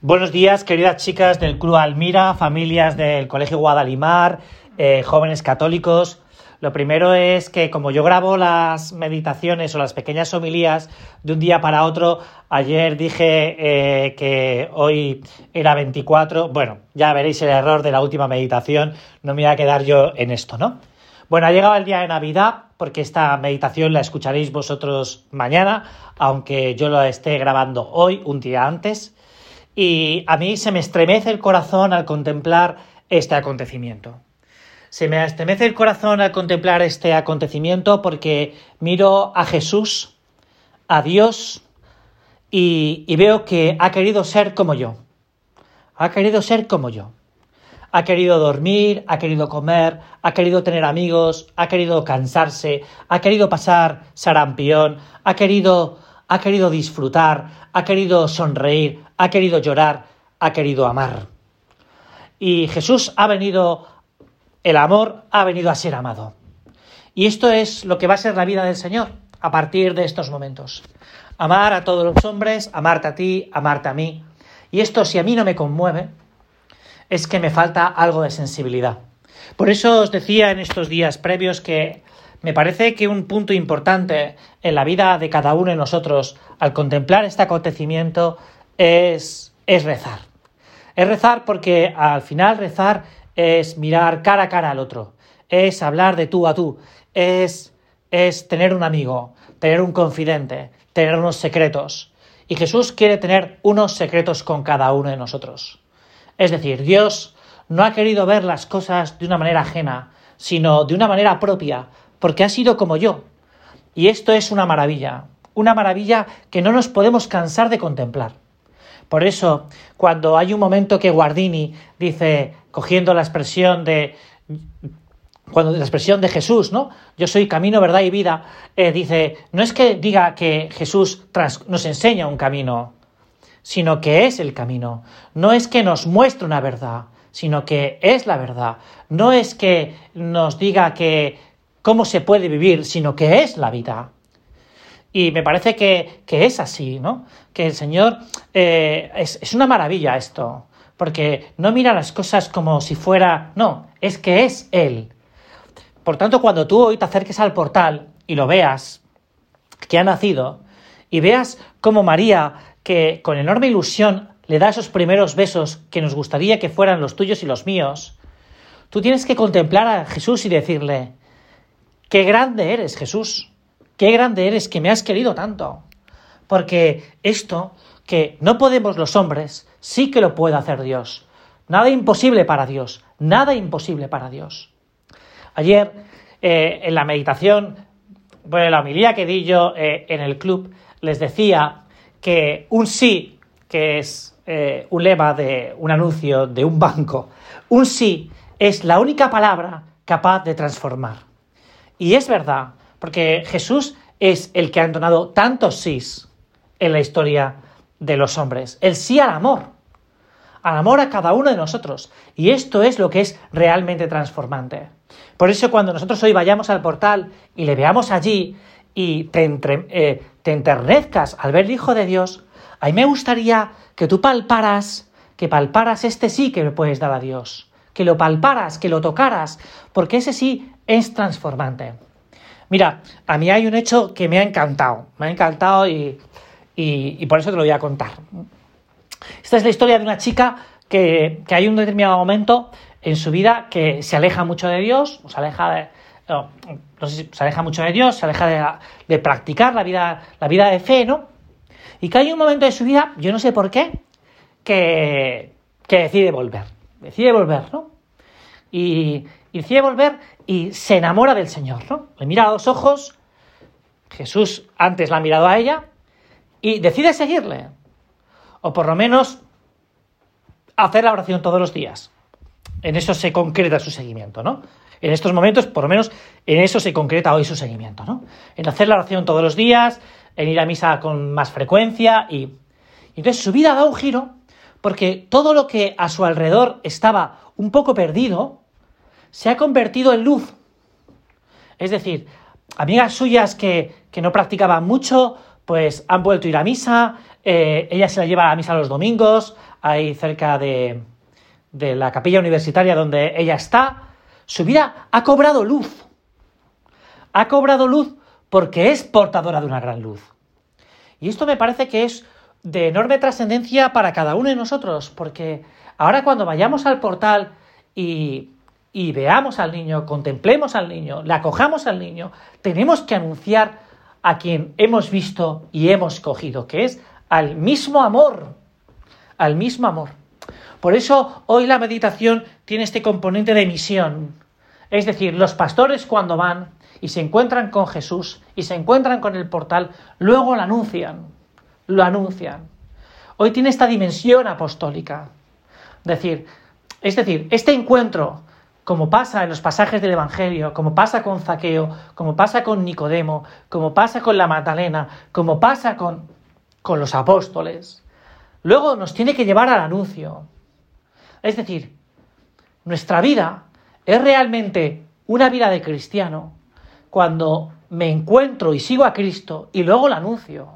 Buenos días, queridas chicas del Club Almira, familias del Colegio Guadalimar, eh, jóvenes católicos. Lo primero es que como yo grabo las meditaciones o las pequeñas homilías de un día para otro, ayer dije eh, que hoy era 24, bueno, ya veréis el error de la última meditación, no me voy a quedar yo en esto, ¿no? Bueno, ha llegado el día de Navidad, porque esta meditación la escucharéis vosotros mañana, aunque yo la esté grabando hoy, un día antes y a mí se me estremece el corazón al contemplar este acontecimiento. Se me estremece el corazón al contemplar este acontecimiento porque miro a Jesús, a Dios, y, veo que ha querido ser como yo. Ha querido ser como yo. Ha querido dormir, ha querido comer, ha querido tener amigos, ha querido cansarse, ha querido pasar sarampión, ha querido ha querido disfrutar, ha querido sonreír, ha querido llorar, ha querido amar. Y Jesús ha venido, el amor ha venido a ser amado. Y esto es lo que va a ser la vida del Señor a partir de estos momentos. Amar a todos los hombres, amarte a ti, amarte a mí. Y esto si a mí no me conmueve, es que me falta algo de sensibilidad. Por eso os decía en estos días previos que me parece que un punto importante en la vida de cada uno de nosotros al contemplar este acontecimiento es, es rezar. Es rezar porque al final rezar es mirar cara a cara al otro, es hablar de tú a tú, es, es tener un amigo, tener un confidente, tener unos secretos. Y Jesús quiere tener unos secretos con cada uno de nosotros. Es decir, Dios no ha querido ver las cosas de una manera ajena, sino de una manera propia, porque ha sido como yo. Y esto es una maravilla, una maravilla que no nos podemos cansar de contemplar. Por eso, cuando hay un momento que Guardini dice, cogiendo la expresión de cuando la expresión de Jesús, ¿no? Yo soy camino, verdad y vida, eh, dice, no es que diga que Jesús nos enseña un camino, sino que es el camino. No es que nos muestre una verdad, sino que es la verdad. No es que nos diga que cómo se puede vivir, sino que es la vida. Y me parece que, es así, ¿no? Que el Señor eh, es, es una maravilla esto, porque no mira las cosas como si fuera, no, es que es Él. Por tanto, cuando tú hoy te acerques al portal y lo veas, que ha nacido, y veas cómo María, que con enorme ilusión le da esos primeros besos que nos gustaría que fueran los tuyos y los míos, tú tienes que contemplar a Jesús y decirle, Qué grande eres, Jesús. Qué grande eres que me has querido tanto. Porque esto que no podemos los hombres, sí que lo puede hacer Dios. Nada imposible para Dios. Nada imposible para Dios. Ayer, eh, en la meditación, bueno, en la homilía que di yo eh, en el club, les decía que un sí, que es eh, un lema de un anuncio de un banco, un sí es la única palabra capaz de transformar. Y es verdad, porque Jesús es el que ha entonado tantos sís en la historia de los hombres. El sí al amor, al amor a cada uno de nosotros. Y esto es lo que es realmente transformante. Por eso cuando nosotros hoy vayamos al portal y le veamos allí y te, eh, te enternezcas al ver el Hijo de Dios, a mí me gustaría que tú palparas, que palparas este sí que le puedes dar a Dios, que lo palparas, que lo tocaras, porque ese sí es transformante. Mira, a mí hay un hecho que me ha encantado, me ha encantado y, por eso te lo voy a contar. Esta es la historia de una chica que, hay un determinado momento en su vida que se aleja mucho de Dios, se aleja de, se aleja mucho de Dios, se aleja de, practicar la vida, la vida de fe, ¿no? Y que hay un momento de su vida, yo no sé por qué, que, que decide volver. Decide volver, ¿no? Y, y decide volver y se enamora del Señor, ¿no? Le mira a los ojos, Jesús antes la ha mirado a ella y decide seguirle. O por lo menos hacer la oración todos los días. En eso se concreta su seguimiento, ¿no? En estos momentos, por lo menos, en eso se concreta hoy su seguimiento, ¿no? En hacer la oración todos los días, en ir a misa con más frecuencia y... entonces su vida da un giro porque todo lo que a su alrededor estaba un poco perdido, se ha convertido en luz. Es decir, amigas suyas que, no practicaban mucho, pues han vuelto a ir a misa, eh, ella se la lleva a la misa los domingos, ahí cerca de, de la capilla universitaria donde ella está, su vida ha cobrado luz. Ha cobrado luz porque es portadora de una gran luz. Y esto me parece que es de enorme trascendencia para cada uno de nosotros, porque ahora cuando vayamos al portal y, y veamos al niño, contemplemos al niño, le acojamos al niño, tenemos que anunciar a quien hemos visto y hemos cogido, que es al mismo amor, al mismo amor. Por eso hoy la meditación tiene este componente de misión. Es decir, los pastores cuando van y se encuentran con Jesús y se encuentran con el portal, luego lo anuncian, lo anuncian. Hoy tiene esta dimensión apostólica. Decir, es decir, este encuentro, como pasa en los pasajes del Evangelio, como pasa con Zaqueo, como pasa con Nicodemo, como pasa con la Magdalena, como pasa con, con los apóstoles, luego nos tiene que llevar al anuncio. Es decir, nuestra vida es realmente una vida de cristiano cuando me encuentro y sigo a Cristo y luego lo anuncio.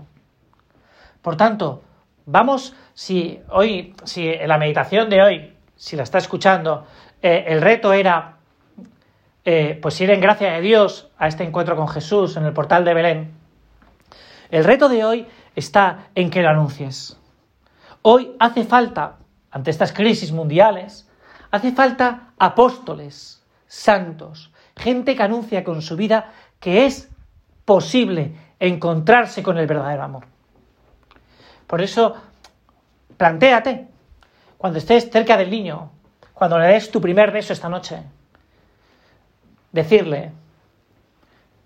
Por tanto, vamos, si hoy, si en la meditación de hoy, si la está escuchando, eh, el reto era eh, pues ir en gracia de Dios a este encuentro con Jesús en el portal de Belén. El reto de hoy está en que lo anuncies. Hoy hace falta ante estas crisis mundiales, hace falta apóstoles, santos, gente que anuncia con su vida que es posible encontrarse con el verdadero amor. Por eso, plantéate, cuando estés cerca del niño, cuando le des tu primer beso esta noche, decirle,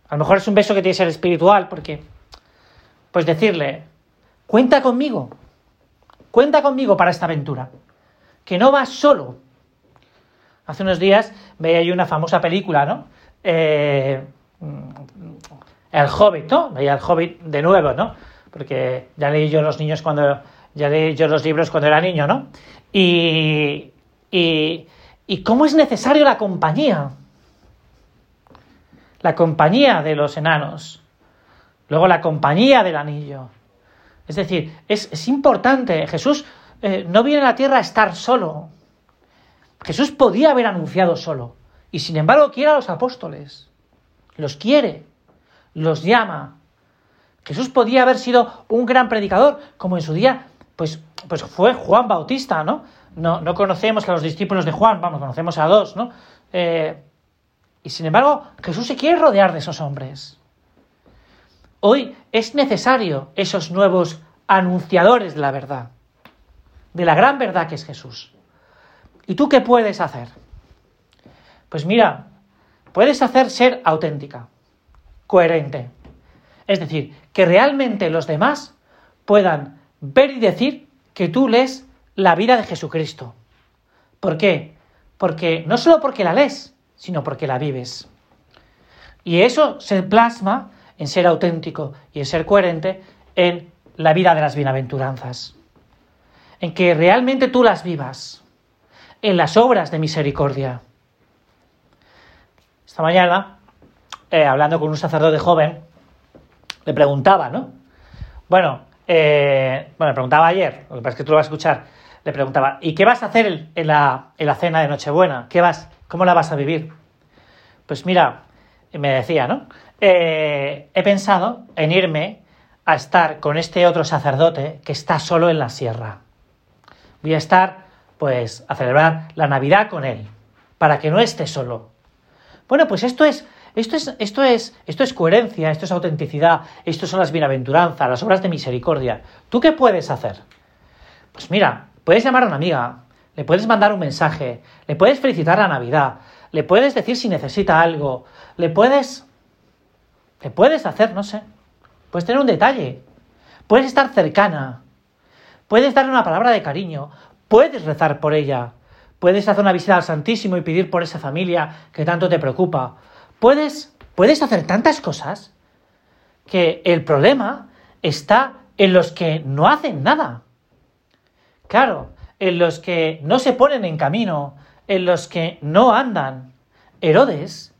a lo mejor es un beso que tiene que ser espiritual, porque, pues decirle, cuenta conmigo, Cuenta conmigo para esta aventura. Que no vas solo. Hace unos días veía yo una famosa película, ¿no? Eh, el Hobbit, ¿no? Veía el Hobbit de nuevo, ¿no? Porque ya leí yo los niños cuando. Ya leí yo los libros cuando era niño, ¿no? Y. Y. cómo es necesario la compañía. La compañía de los enanos. Luego la compañía del anillo. Es decir, es, importante. Jesús eh, no viene a la tierra a estar solo. Jesús podía haber anunciado solo. Y sin embargo quiere a los apóstoles. Los quiere. Los llama. Jesús podía haber sido un gran predicador, como en su día, pues, pues fue Juan Bautista, ¿no? ¿No? No conocemos a los discípulos de Juan, vamos, conocemos a dos, ¿no? Eh, y sin embargo, Jesús se quiere rodear de esos hombres. Hoy es necesario esos nuevos anunciadores de la verdad, de la gran verdad que es Jesús. ¿Y tú qué puedes hacer? Pues mira, puedes hacer ser auténtica, coherente. Es decir, que realmente los demás puedan ver y decir que tú lees la vida de Jesucristo. ¿Por qué? Porque no solo porque la lees, sino porque la vives. Y eso se plasma en ser auténtico y en ser coherente en la vida de las bienaventuranzas. En que realmente tú las vivas. En las obras de misericordia. Esta mañana, eh, hablando con un sacerdote joven, le preguntaba, ¿no? Bueno, eh, bueno, le preguntaba ayer, lo que pasa es que tú lo vas a escuchar, le preguntaba, ¿y qué vas a hacer en la, en la cena de Nochebuena? ¿Qué vas, ¿Cómo la vas a vivir? Pues mira, me decía, ¿no? Eh, he pensado en irme a estar con este otro sacerdote que está solo en la sierra. Voy a estar, pues, a celebrar la Navidad con él, para que no esté solo. Bueno, pues esto es, esto es, esto es, esto es coherencia, esto es autenticidad, esto son las bienaventuranzas, las obras de misericordia. ¿Tú qué puedes hacer? Pues mira, puedes llamar a una amiga, le puedes mandar un mensaje, le puedes felicitar la Navidad, le puedes decir si necesita algo, le puedes ¿Qué puedes hacer? No sé. Puedes tener un detalle. Puedes estar cercana. Puedes darle una palabra de cariño. Puedes rezar por ella. Puedes hacer una visita al Santísimo y pedir por esa familia que tanto te preocupa. Puedes, puedes hacer tantas cosas que el problema está en los que no hacen nada. Claro, en los que no se ponen en camino, en los que no andan. Herodes,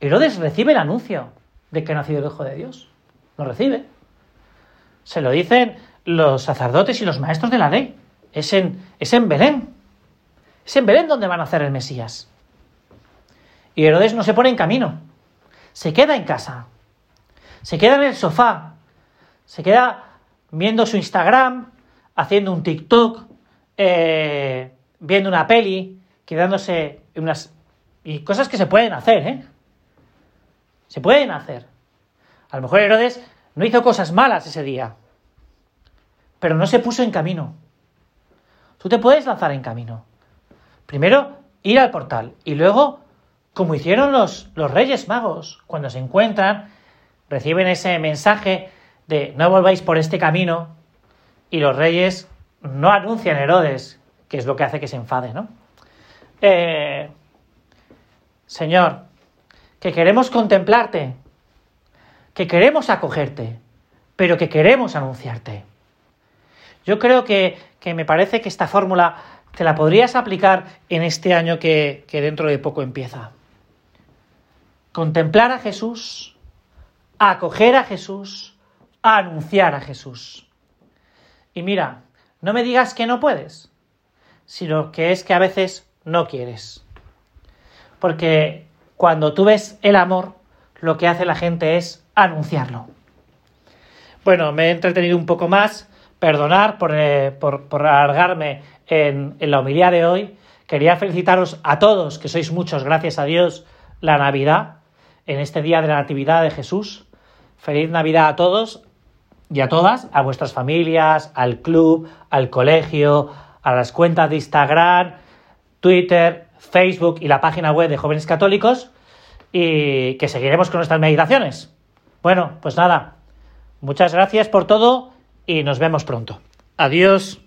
Herodes recibe el anuncio de que ha nacido el Hijo de Dios. Lo recibe. Se lo dicen los sacerdotes y los maestros de la ley. es en, es en Belén. Es en Belén donde van a hacer el Mesías. Y Herodes no se pone en camino. Se queda en casa. Se queda en el sofá. Se queda viendo su Instagram, haciendo un TikTok, eh, viendo una peli, quedándose en unas... Y cosas que se pueden hacer, ¿eh? Se pueden hacer. A lo mejor Herodes no hizo cosas malas ese día, pero no se puso en camino. Tú te puedes lanzar en camino. Primero, ir al portal y luego, como hicieron los, los Reyes Magos, cuando se encuentran, reciben ese mensaje de no volváis por este camino y los reyes no anuncian Herodes, que es lo que hace que se enfade, ¿no? Eh, señor, que queremos contemplarte, que queremos acogerte, pero que queremos anunciarte. Yo creo que, que me parece que esta fórmula te la podrías aplicar en este año que, que dentro de poco empieza. Contemplar a Jesús, acoger a Jesús, anunciar a Jesús. Y mira, no me digas que no puedes, sino que es que a veces no quieres. Porque cuando tú ves el amor, lo que hace la gente es anunciarlo. Bueno, me he entretenido un poco más. Perdonar por, eh, por, alargarme en, en la homilía de hoy. Quería felicitaros a todos, que sois muchos, gracias a Dios, la Navidad, en este día de la Natividad de Jesús. Feliz Navidad a todos y a todas, a vuestras familias, al club, al colegio, a las cuentas de Instagram, Twitter, Facebook y la página web de Jóvenes Católicos y que seguiremos con nuestras meditaciones. Bueno, pues nada, muchas gracias por todo y nos vemos pronto. Adiós.